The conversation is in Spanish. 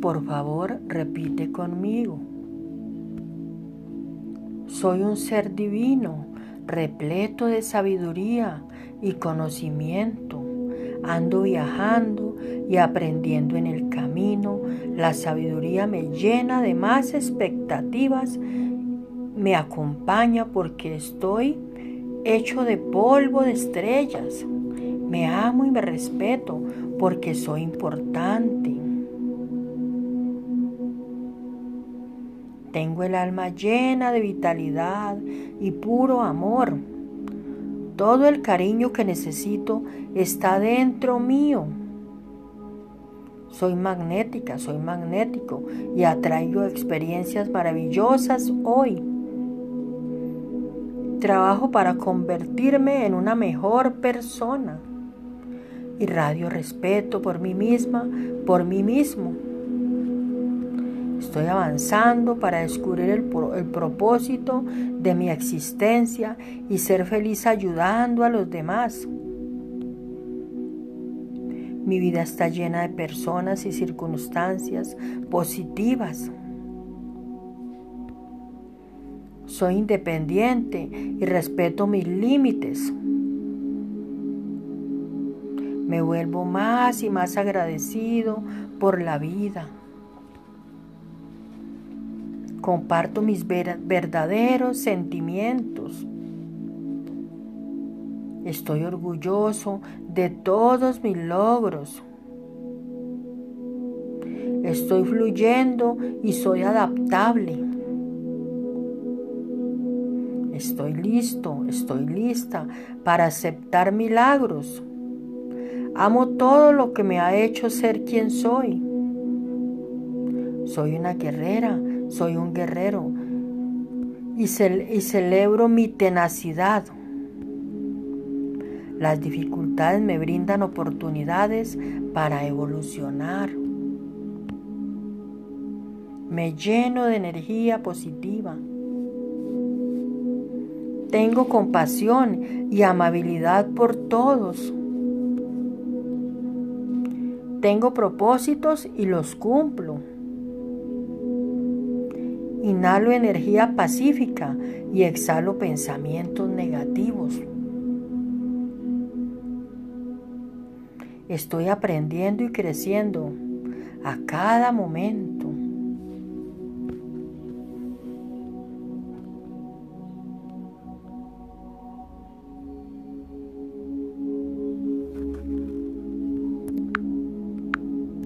Por favor, repite conmigo. Soy un ser divino, repleto de sabiduría y conocimiento. Ando viajando y aprendiendo en el camino. La sabiduría me llena de más expectativas. Me acompaña porque estoy hecho de polvo de estrellas. Me amo y me respeto porque soy importante. Tengo el alma llena de vitalidad y puro amor. Todo el cariño que necesito está dentro mío. Soy magnética, soy magnético y atraigo experiencias maravillosas hoy. Trabajo para convertirme en una mejor persona. Irradio respeto por mí misma, por mí mismo. Estoy avanzando para descubrir el, propósito de mi existencia y ser feliz ayudando a los demás. Mi vida está llena de personas y circunstancias positivas. Soy independiente y respeto mis límites. Me vuelvo más y más agradecido por la vida. Comparto mis verdaderos sentimientos. Estoy orgulloso de todos mis logros. Estoy fluyendo y soy adaptable. Estoy listo, estoy lista para aceptar milagros. Amo todo lo que me ha hecho ser quien soy. Soy una guerrera, soy un guerrero y, celebro mi tenacidad. Las dificultades me brindan oportunidades para evolucionar. Me lleno de energía positiva. Tengo compasión y amabilidad por todos. Tengo propósitos y los cumplo. Inhalo energía pacífica y exhalo pensamientos negativos. Estoy aprendiendo y creciendo a cada momento.